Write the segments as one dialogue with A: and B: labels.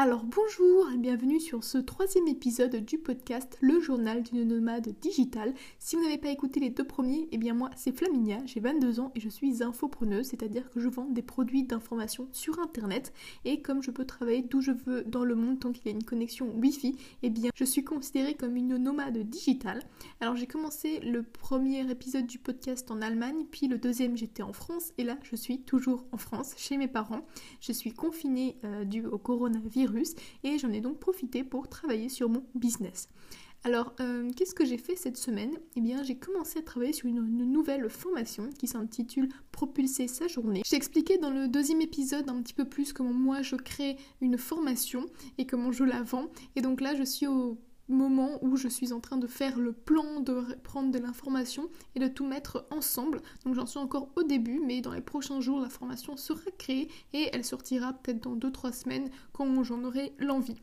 A: Alors bonjour et bienvenue sur ce troisième épisode du podcast Le journal d'une nomade digitale. Si vous n'avez pas écouté les deux premiers, eh bien moi c'est Flaminia, j'ai 22 ans et je suis infopreneuse, c'est-à-dire que je vends des produits d'information sur internet et comme je peux travailler d'où je veux dans le monde tant qu'il y a une connexion Wi-Fi, eh bien je suis considérée comme une nomade digitale. Alors j'ai commencé le premier épisode du podcast en Allemagne, puis le deuxième j'étais en France et là je suis toujours en France chez mes parents. Je suis confinée euh, dû au coronavirus et j'en ai donc profité pour travailler sur mon business. Alors, euh, qu'est-ce que j'ai fait cette semaine? Eh bien, j'ai commencé à travailler sur une, nouvelle formation qui s'intitule Propulser sa journée. J'ai expliqué dans le deuxième épisode un petit peu plus comment moi je crée une formation et comment je la vends. Et donc là, je suis au moment où je suis en train de faire le plan, de prendre de l'information et de tout mettre ensemble. Donc j'en suis encore au début, mais dans les prochains jours, la formation sera créée et elle sortira peut-être dans 2-3 semaines quand j'en aurai l'envie.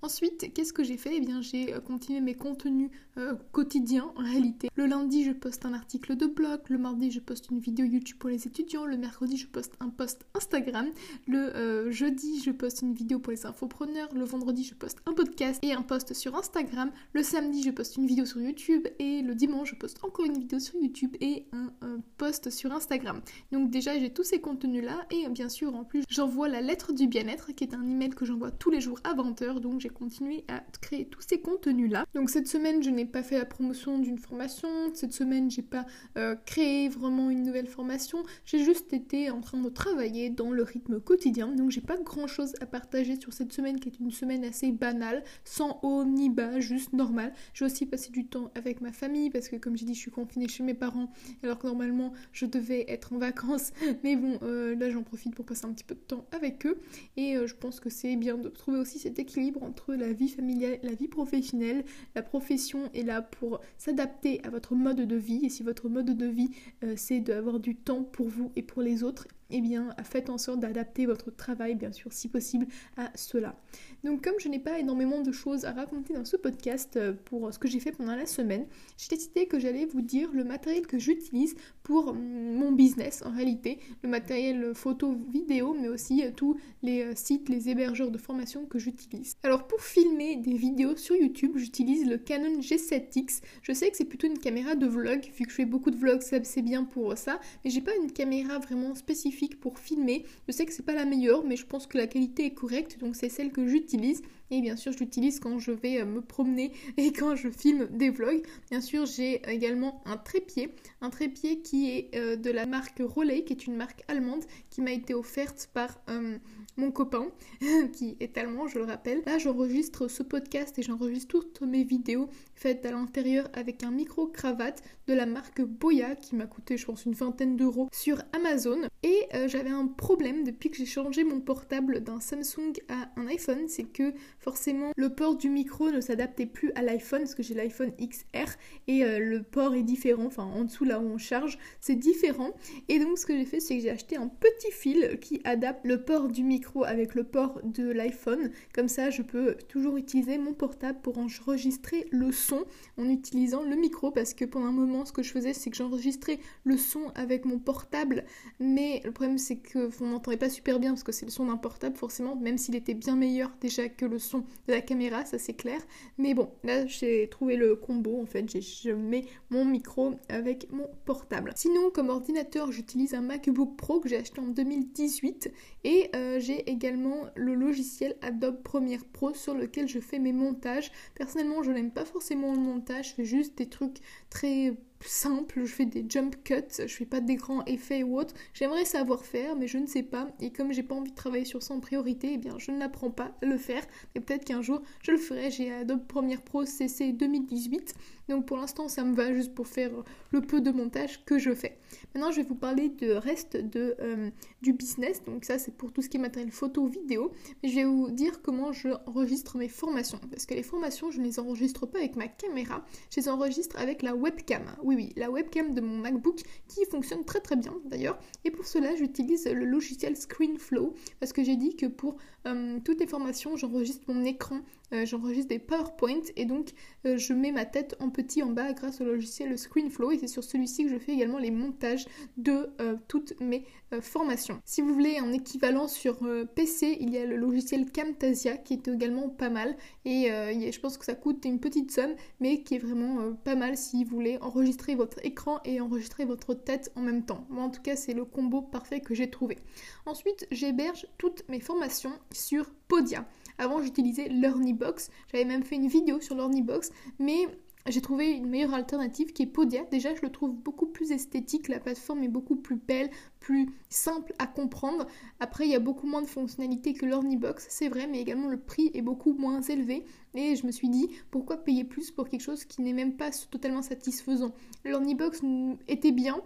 A: Ensuite, qu'est-ce que j'ai fait? Eh bien, j'ai euh, continué mes contenus euh, quotidiens en réalité. Le lundi, je poste un article de blog. Le mardi, je poste une vidéo YouTube pour les étudiants. Le mercredi, je poste un post Instagram. Le euh, jeudi, je poste une vidéo pour les infopreneurs. Le vendredi, je poste un podcast et un post sur Instagram. Le samedi, je poste une vidéo sur YouTube. Et le dimanche, je poste encore une vidéo sur YouTube et un, post sur Instagram. Donc déjà, j'ai tous ces contenus-là. Et bien sûr, en plus, j'envoie la lettre du bien-être, qui est un email que j'envoie tous les jours à 20h. Donc continuer à créer tous ces contenus là. Donc cette semaine je n'ai pas fait la promotion d'une formation, cette semaine j'ai pas euh, créé vraiment une nouvelle formation, j'ai juste été en train de travailler dans le rythme quotidien. Donc j'ai pas grand chose à partager sur cette semaine qui est une semaine assez banale, sans haut ni bas, juste normal. J'ai aussi passé du temps avec ma famille parce que comme j'ai dit je suis confinée chez mes parents alors que normalement je devais être en vacances. Mais bon euh, là j'en profite pour passer un petit peu de temps avec eux et euh, je pense que c'est bien de trouver aussi cet équilibre entre la vie familiale, la vie professionnelle. La profession est là pour s'adapter à votre mode de vie et si votre mode de vie euh, c'est d'avoir du temps pour vous et pour les autres, eh bien faites en sorte d'adapter votre travail bien sûr si possible à cela. Donc comme je n'ai pas énormément de choses à raconter dans ce podcast euh, pour ce que j'ai fait pendant la semaine, j'ai décidé que j'allais vous dire le matériel que j'utilise pour mm, mon business en réalité, le matériel photo, vidéo, mais aussi euh, tous les euh, sites, les hébergeurs de formation que j'utilise. Alors pour filmer des vidéos sur YouTube, j'utilise le Canon G7X. Je sais que c'est plutôt une caméra de vlog, vu que je fais beaucoup de vlogs, c'est bien pour ça, mais j'ai pas une caméra vraiment spécifique pour filmer. Je sais que c'est pas la meilleure, mais je pense que la qualité est correcte, donc c'est celle que j'utilise. Et bien sûr, je l'utilise quand je vais me et quand je filme des vlogs. Bien sûr, j'ai également un trépied, un trépied qui est euh, de la marque Roley, qui est une marque allemande m'a été offerte par euh, mon copain, qui est allemand, je le rappelle. Là, j'enregistre ce podcast et j'enregistre toutes mes vidéos faites à l'intérieur avec un micro-cravate de la marque Boya qui m'a coûté, je pense, une vingtaine d'euros sur Amazon. Et j'avais un problème depuis que j'ai changé mon portable d'un Samsung à un iPhone, c'est que forcément le port du micro ne s'adaptait plus à l'iPhone parce que j'ai l'iPhone XR et euh, le port est différent, enfin en dessous là où on charge, c'est différent. Et donc ce que j'ai fait c'est que j'ai acheté un petit fil qui adapte le port du micro avec le port de l'iPhone. Comme ça je peux toujours utiliser mon portable pour enregistrer le son en utilisant le micro parce que pendant un moment ce que je faisais c'est que j'enregistrais le son avec mon portable mais le problème c'est que on n'entendait pas super bien parce que c'est le son d'un portable forcément même s'il était bien meilleur déjà que le son de la caméra, ça c'est clair. Mais bon, là j'ai trouvé le combo en fait, je mets mon micro avec mon portable. Sinon, comme ordinateur, j'utilise un MacBook Pro que j'ai acheté en 2018 et euh, j'ai également le logiciel Adobe Premiere Pro sur lequel je fais mes montages. Personnellement, je n'aime pas forcément le montage, je fais juste des trucs très simple, je fais des jump cuts, je fais pas des grands effets ou autre. J'aimerais savoir faire, mais je ne sais pas. Et comme j'ai pas envie de travailler sur ça en priorité, eh bien je ne pas à le faire. Mais peut-être qu'un jour je le ferai. J'ai Adobe Premiere Pro CC 2018. Donc pour l'instant ça me va juste pour faire le peu de montage que je fais. Maintenant je vais vous parler de reste de, euh, du business. Donc ça c'est pour tout ce qui est matériel photo, vidéo. Mais je vais vous dire comment je enregistre mes formations. Parce que les formations je ne les enregistre pas avec ma caméra. Je les enregistre avec la webcam oui, oui, la webcam de mon MacBook qui fonctionne très très bien d'ailleurs. Et pour cela, j'utilise le logiciel ScreenFlow parce que j'ai dit que pour euh, toutes les formations, j'enregistre mon écran euh, j'enregistre des PowerPoint et donc euh, je mets ma tête en petit en bas grâce au logiciel ScreenFlow et c'est sur celui-ci que je fais également les montages de toutes mes formations. Si vous voulez un équivalent sur PC, il y a le logiciel Camtasia qui est également pas mal et je pense que ça coûte une petite somme mais qui est vraiment pas mal si vous voulez enregistrer votre écran et enregistrer votre tête en même temps. Moi en tout cas c'est le combo parfait que j'ai trouvé. Ensuite j'héberge toutes mes formations sur Podia. Avant, j'utilisais LearnyBox. J'avais même fait une vidéo sur LearnyBox, mais j'ai trouvé une meilleure alternative qui est Podia. Déjà, je le trouve beaucoup plus esthétique, la plateforme est beaucoup plus belle, plus simple à comprendre. Après, il y a beaucoup moins de fonctionnalités que LearnyBox, c'est vrai, mais également le prix est beaucoup moins élevé. Et je me suis dit, pourquoi payer plus pour quelque chose qui n'est même pas totalement satisfaisant? LearnyBox était bien,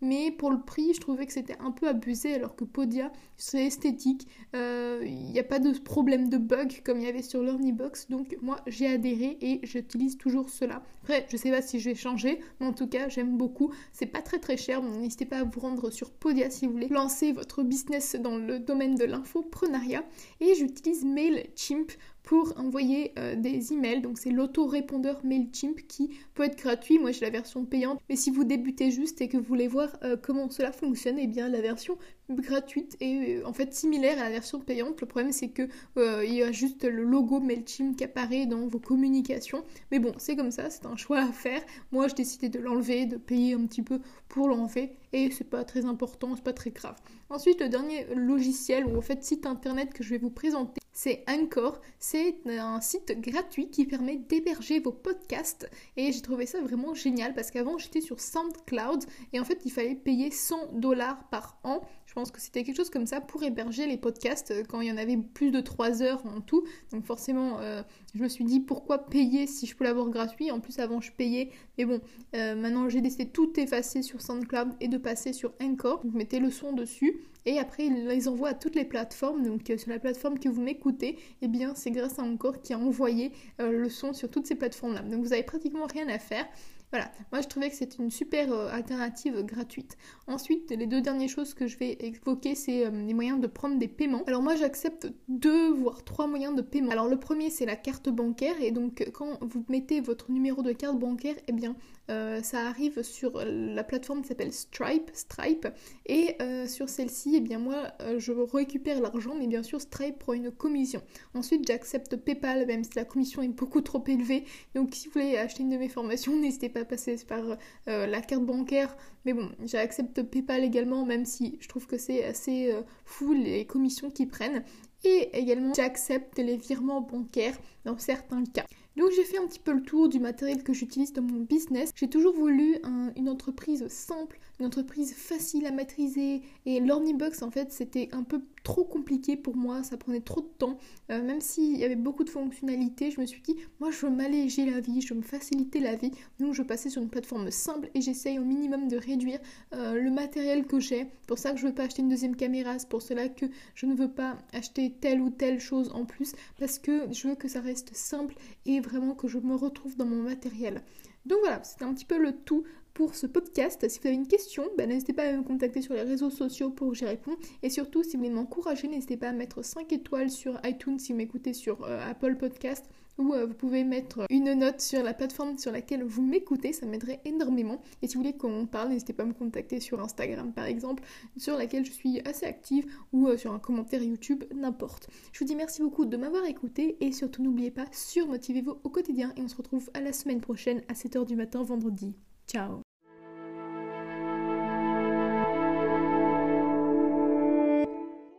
A: mais pour le prix, je trouvais que c'était un peu abusé, alors que Podia, c'est esthétique, il euh, n'y a pas de problème de bug comme il y avait sur l'Ornibox, donc moi j'ai adhéré et j'utilise toujours cela. Après, je sais pas si je vais changer, mais en tout cas, j'aime beaucoup. C'est pas très très cher, donc n'hésitez pas à vous rendre sur Podia si vous voulez lancer votre business dans le domaine de l'infoprenariat. Et j'utilise MailChimp pour envoyer euh, des emails. Donc c'est l'autorépondeur MailChimp qui peut être gratuit. Moi j'ai la version payante. Mais si vous débutez juste et que vous voulez voir euh, comment cela fonctionne, eh bien la version gratuite et euh, en fait similaire à la version payante. Le problème c'est que il y a juste le logo Mailchimp qui apparaît dans vos communications. Mais bon, c'est comme ça, c'est un choix à faire. Moi, j'ai décidé de l'enlever, de payer un petit peu pour l'enlever et c'est pas très important, c'est pas très grave. Ensuite, le dernier logiciel ou en fait site internet que je vais vous présenter, c'est Anchor. C'est un site gratuit qui permet d'héberger vos podcasts et j'ai trouvé ça vraiment génial parce qu'avant j'étais sur SoundCloud et en fait il fallait payer 100 dollars par an pense que c'était quelque chose comme ça pour héberger les podcasts euh, quand il y en avait plus de 3 heures en tout. Donc forcément, euh, je me suis dit pourquoi payer si je peux l'avoir gratuit? En plus, avant, je payais. Mais bon, euh, maintenant, j'ai décidé tout effacer sur SoundCloud et de passer sur Encore. Vous mettez le son dessus. Et après, ils les envoient à toutes les plateformes. Donc, sur la plateforme que vous m'écoutez, eh bien, c'est grâce à Encore qui a envoyé le son sur toutes ces plateformes-là. Donc, vous avez pratiquement rien à faire. Voilà, moi je trouvais que c'était une super euh, alternative gratuite. Ensuite, les deux dernières choses que je vais évoquer, c'est euh, les moyens de prendre des paiements. Alors moi j'accepte deux voire trois moyens de paiement. Alors le premier c'est la carte bancaire et donc quand vous mettez votre numéro de carte bancaire, eh bien euh, ça arrive sur la plateforme qui s'appelle Stripe, Stripe, et sur celle-ci, eh bien moi je récupère l'argent, mais bien sûr Stripe prend une commission. Ensuite j'accepte PayPal, même si la commission est beaucoup trop élevée. Donc si vous voulez acheter une de mes formations, n'hésitez pas passer par euh, la carte bancaire. Mais bon, j'accepte PayPal également, même si je trouve que c'est assez euh, fou les commissions qu'ils prennent. Et également, j'accepte les virements bancaires dans certains cas. Donc j'ai fait un petit peu le tour du matériel que j'utilise dans mon business. J'ai toujours voulu une entreprise simple, une entreprise facile à maîtriser. Et l'Ornibox, en fait, c'était un peu trop compliqué pour moi, ça prenait trop de temps. Euh, même s'il y avait beaucoup de fonctionnalités, je me suis dit, moi je veux m'alléger la vie, je veux me faciliter la vie. Donc je passais sur une plateforme simple et j'essaye au minimum de réduire euh, le matériel que j'ai. Pour ça que je veux pas acheter une deuxième caméra, c'est pour cela que je ne veux pas acheter telle ou telle chose en plus, parce que je veux que ça reste simple et vraiment que je me retrouve dans mon matériel. Donc voilà, c'était un petit peu le tout pour ce podcast. Si vous avez une question, ben, n'hésitez pas à me contacter sur les réseaux sociaux pour que j'y réponds. Et surtout, si vous voulez m'encourager, n'hésitez pas à mettre 5 étoiles sur iTunes si vous m'écoutez sur euh, Apple Podcast ou euh, vous pouvez mettre une note sur la plateforme sur laquelle vous m'écoutez, ça m'aiderait énormément. Et si vous voulez qu'on parle, n'hésitez pas à me contacter sur Instagram par exemple, sur laquelle je suis assez active, ou euh, sur un commentaire YouTube, n'importe. Je vous dis merci beaucoup de m'avoir écouté et surtout n'oubliez pas, surmotivez-vous au quotidien et on se retrouve à la semaine prochaine à 7h du matin vendredi. Ciao